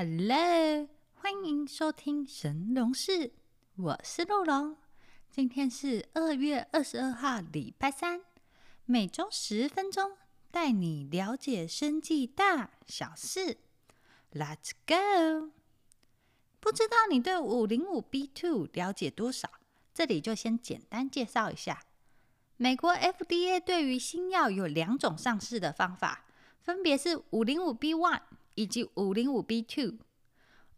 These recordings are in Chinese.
Hello，欢迎收听神龙室，我是陆龙。今天是二月二十二号，礼拜三，每周十分钟，带你了解生计大小事。Let's go！不知道你对五零五 B two 了解多少？这里就先简单介绍一下。美国 FDA 对于新药有两种上市的方法，分别是五零五 B one 以及五零五 B two。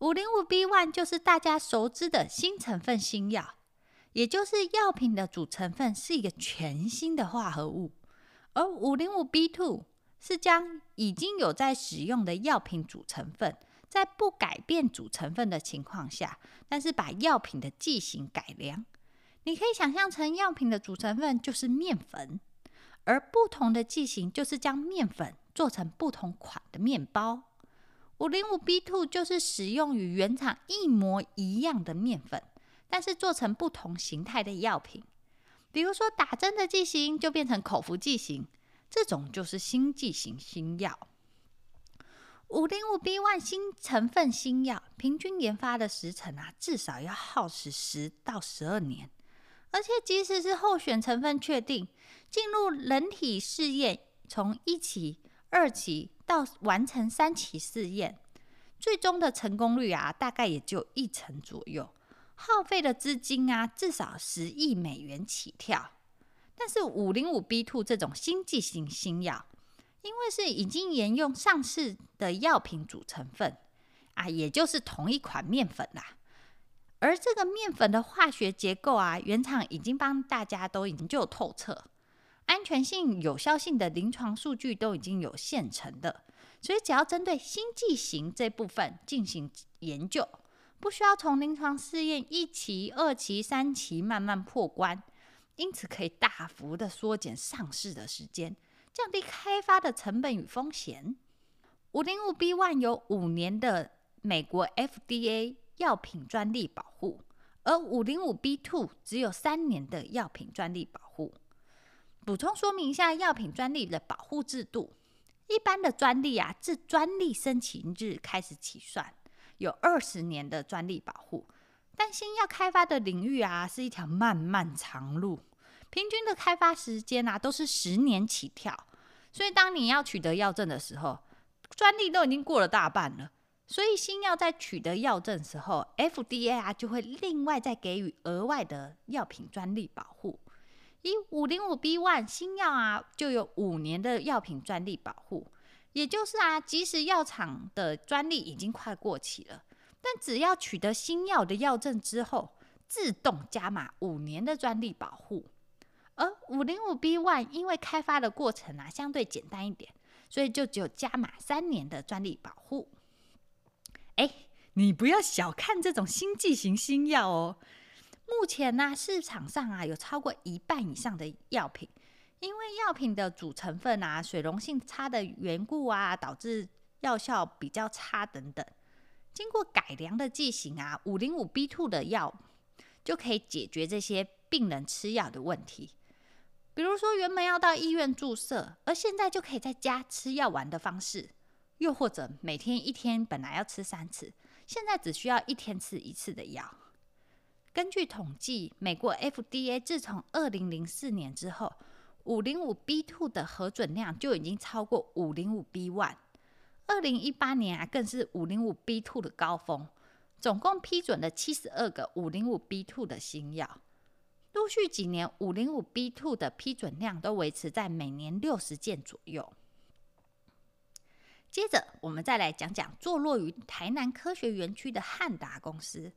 五零五 B one 就是大家熟知的新成分新药，也就是药品的主成分是一个全新的化合物，而五零五 B two 是将已经有在使用的药品主成分，在不改变主成分的情况下，但是把药品的剂型改良。你可以想象成药品的主成分就是面粉，而不同的剂型就是将面粉做成不同款的面包。五零五 B two 就是使用与原厂一模一样的面粉，但是做成不同形态的药品。比如说打针的剂型就变成口服剂型，这种就是新剂型新药。五零五 B one 新成分新药，平均研发的时程啊，至少要耗时十到十二年。而且，即使是候选成分确定进入人体试验，从一期、二期到完成三期试验，最终的成功率啊，大概也就一成左右。耗费的资金啊，至少十亿美元起跳。但是五零五 B two 这种新剂型新药，因为是已经沿用上市的药品主成分啊，也就是同一款面粉啦。而这个面粉的化学结构啊，原厂已经帮大家都研究透彻，安全性、有效性的临床数据都已经有现成的，所以只要针对新剂型这部分进行研究，不需要从临床试验一期、二期、三期慢慢破关，因此可以大幅的缩减上市的时间，降低开发的成本与风险。五零五 B one 有五年的美国 FDA。药品专利保护，而五零五 B two 只有三年的药品专利保护。补充说明一下药品专利的保护制度：一般的专利啊，自专利申请日开始起算，有二十年的专利保护。但新药开发的领域啊，是一条漫漫长路，平均的开发时间啊，都是十年起跳。所以，当你要取得药证的时候，专利都已经过了大半了。所以新药在取得药证时候，FDA 啊就会另外再给予额外的药品专利保护。以五零五 B one 新药啊，就有五年的药品专利保护，也就是啊，即使药厂的专利已经快过期了，但只要取得新药的药证之后，自动加码五年的专利保护。而五零五 B one 因为开发的过程啊相对简单一点，所以就只有加码三年的专利保护。哎，你不要小看这种新剂型新药哦。目前呢，市场上啊有超过一半以上的药品，因为药品的主成分啊水溶性差的缘故啊，导致药效比较差等等。经过改良的剂型啊，五零五 B two 的药就可以解决这些病人吃药的问题。比如说，原本要到医院注射，而现在就可以在家吃药丸的方式。又或者每天一天本来要吃三次，现在只需要一天吃一次的药。根据统计，美国 FDA 自从二零零四年之后，五零五 B two 的核准量就已经超过五零五 B one。二零一八年啊，更是五零五 B two 的高峰，总共批准了七十二个五零五 B two 的新药。陆续几年，五零五 B two 的批准量都维持在每年六十件左右。接着，我们再来讲讲坐落于台南科学园区的汉达公司。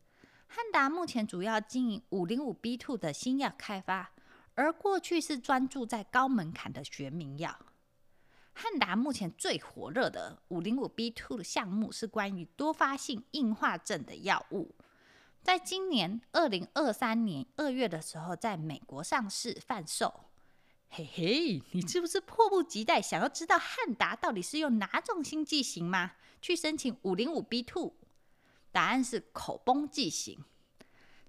汉达目前主要经营五零五 B two 的新药开发，而过去是专注在高门槛的学名药。汉达目前最火热的五零五 B two 的项目是关于多发性硬化症的药物，在今年二零二三年二月的时候，在美国上市贩售。嘿嘿，你是不是迫不及待想要知道汉达到底是用哪种新剂型吗？去申请五零五 B two？答案是口崩剂型。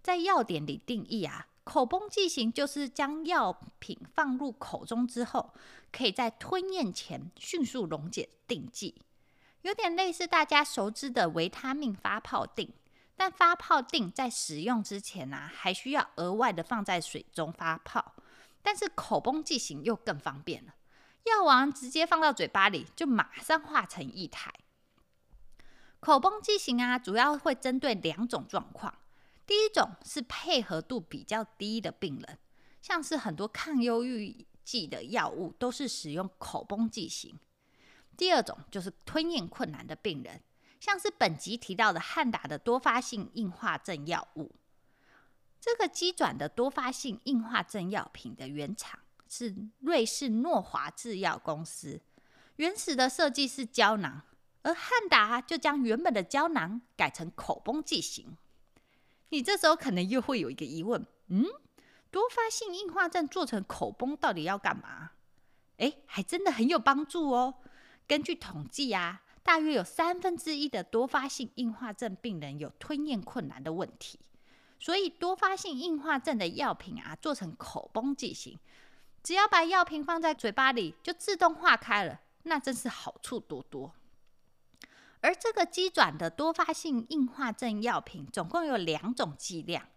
在药典里定义啊，口崩剂型就是将药品放入口中之后，可以在吞咽前迅速溶解定剂。有点类似大家熟知的维他命发泡锭，但发泡锭在使用之前呢，还需要额外的放在水中发泡。但是口崩剂型又更方便了，药丸直接放到嘴巴里，就马上化成液态。口崩剂型啊，主要会针对两种状况，第一种是配合度比较低的病人，像是很多抗忧郁剂的药物都是使用口崩剂型。第二种就是吞咽困难的病人，像是本集提到的汉达的多发性硬化症药物。这个机转的多发性硬化症药品的原厂是瑞士诺华制药公司，原始的设计是胶囊，而汉达就将原本的胶囊改成口崩剂型。你这时候可能又会有一个疑问：嗯，多发性硬化症做成口崩到底要干嘛？哎，还真的很有帮助哦。根据统计啊，大约有三分之一的多发性硬化症病人有吞咽困难的问题，所以多发性硬化症的药品啊，做成口崩剂型，只要把药瓶放在嘴巴里，就自动化开了，那真是好处多多。而这个机转的多发性硬化症药品，总共有两种剂量，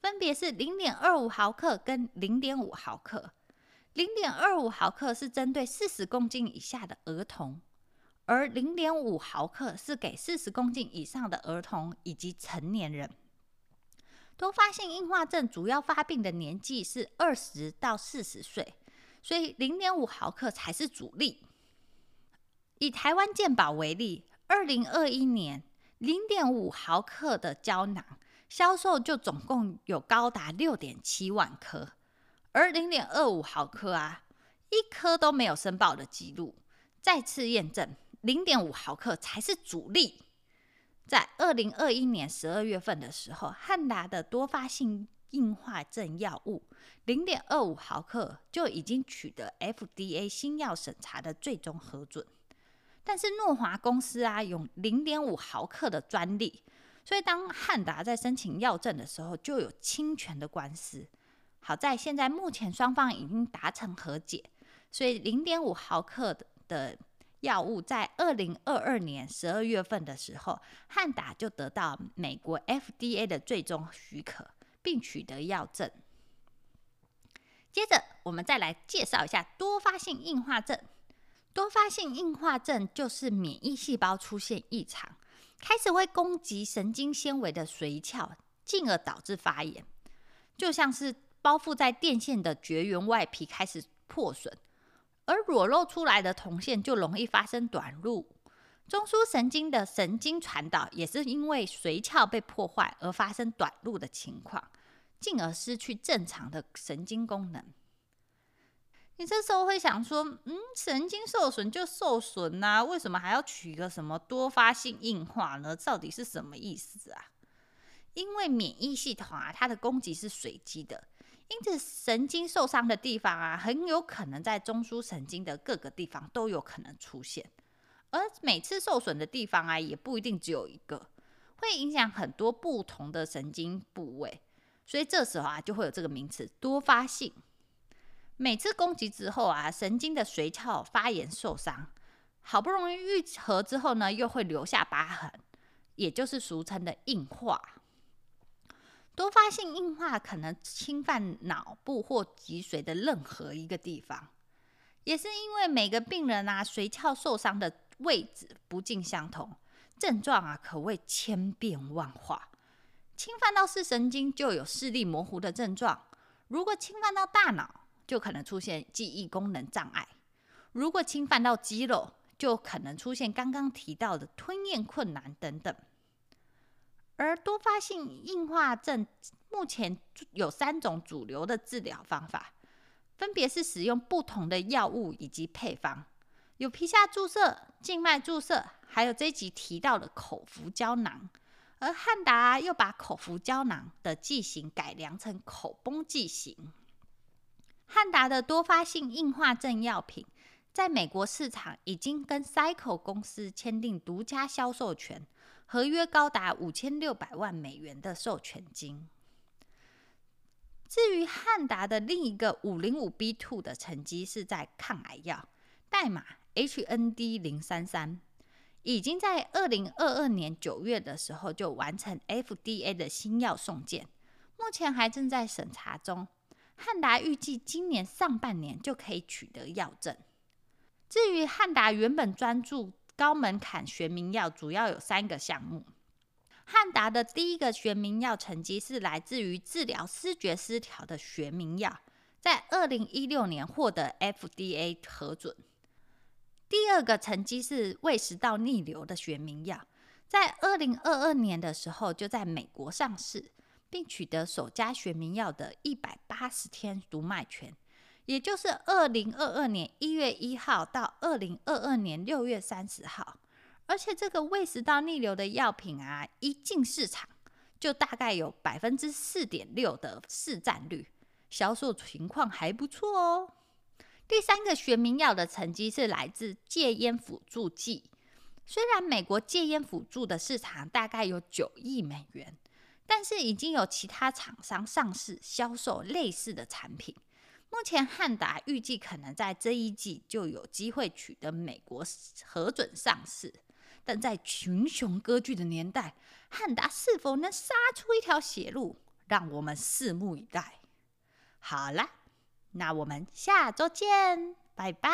分别是零点二五毫克跟零点五毫克。零点二五毫克是针对四十公斤以下的儿童，而零点五毫克是给四十公斤以上的儿童以及成年人。多发性硬化症主要发病的年纪是二十到四十岁，所以零点五毫克才是主力。以台湾健保为例，二零二一年零点五毫克的胶囊销售就总共有高达六点七万颗。而零点二五毫克啊，一颗都没有申报的记录。再次验证，零点五毫克才是主力。在二零二一年十二月份的时候，汉达的多发性硬化症药物零点二五毫克就已经取得 FDA 新药审查的最终核准。但是诺华公司啊，有零点五毫克的专利，所以当汉达在申请药证的时候，就有侵权的官司。好在现在目前双方已经达成和解，所以零点五毫克的药物在二零二二年十二月份的时候，汉达就得到美国 FDA 的最终许可，并取得药证。接着，我们再来介绍一下多发性硬化症。多发性硬化症就是免疫细胞出现异常，开始会攻击神经纤维的髓鞘，进而导致发炎，就像是。包覆在电线的绝缘外皮开始破损，而裸露出来的铜线就容易发生短路。中枢神经的神经传导也是因为髓鞘被破坏而发生短路的情况，进而失去正常的神经功能。你这时候会想说：“嗯，神经受损就受损呐，为什么还要取一个什么多发性硬化呢？到底是什么意思啊？”因为免疫系统啊，它的攻击是随机的。因此，神经受伤的地方啊，很有可能在中枢神经的各个地方都有可能出现。而每次受损的地方啊，也不一定只有一个，会影响很多不同的神经部位。所以这时候啊，就会有这个名词多发性。每次攻击之后啊，神经的髓鞘发炎受伤，好不容易愈合之后呢，又会留下疤痕，也就是俗称的硬化。多发性硬化可能侵犯脑部或脊髓的任何一个地方，也是因为每个病人啊髓鞘受伤的位置不尽相同，症状啊可谓千变万化。侵犯到视神经就有视力模糊的症状，如果侵犯到大脑，就可能出现记忆功能障碍；如果侵犯到肌肉，就可能出现刚刚提到的吞咽困难等等。而多发性硬化症目前有三种主流的治疗方法，分别是使用不同的药物以及配方，有皮下注射、静脉注射，还有这集提到的口服胶囊。而汉达又把口服胶囊的剂型改良成口崩剂型。汉达的多发性硬化症药品在美国市场已经跟 Cycle 公司签订独家销售权。合约高达五千六百万美元的授权金。至于汉达的另一个五零五 B two 的成绩是在抗癌药，代码 HND 零三三，已经在二零二二年九月的时候就完成 FDA 的新药送件，目前还正在审查中。汉达预计今年上半年就可以取得药证。至于汉达原本专注高门槛学名药，主要有三个项目。汉达的第一个学名药成绩是来自于治疗视觉失调的学名药，在二零一六年获得 FDA 核准。第二个成绩是胃食道逆流的学名药，在二零二二年的时候就在美国上市，并取得首家学名药的一百八十天读卖权，也就是二零二二年一月一号到二零二二年六月三十号。而且这个胃食道逆流的药品啊，一进市场就大概有百分之四点六的市占率，销售情况还不错哦。第三个学名药的成绩是来自戒烟辅助剂。虽然美国戒烟辅助的市场大概有九亿美元，但是已经有其他厂商上市销售类似的产品。目前汉达预计可能在这一季就有机会取得美国核准上市。但在群雄割据的年代，汉达是否能杀出一条血路，让我们拭目以待。好啦。那我们下周见，拜拜。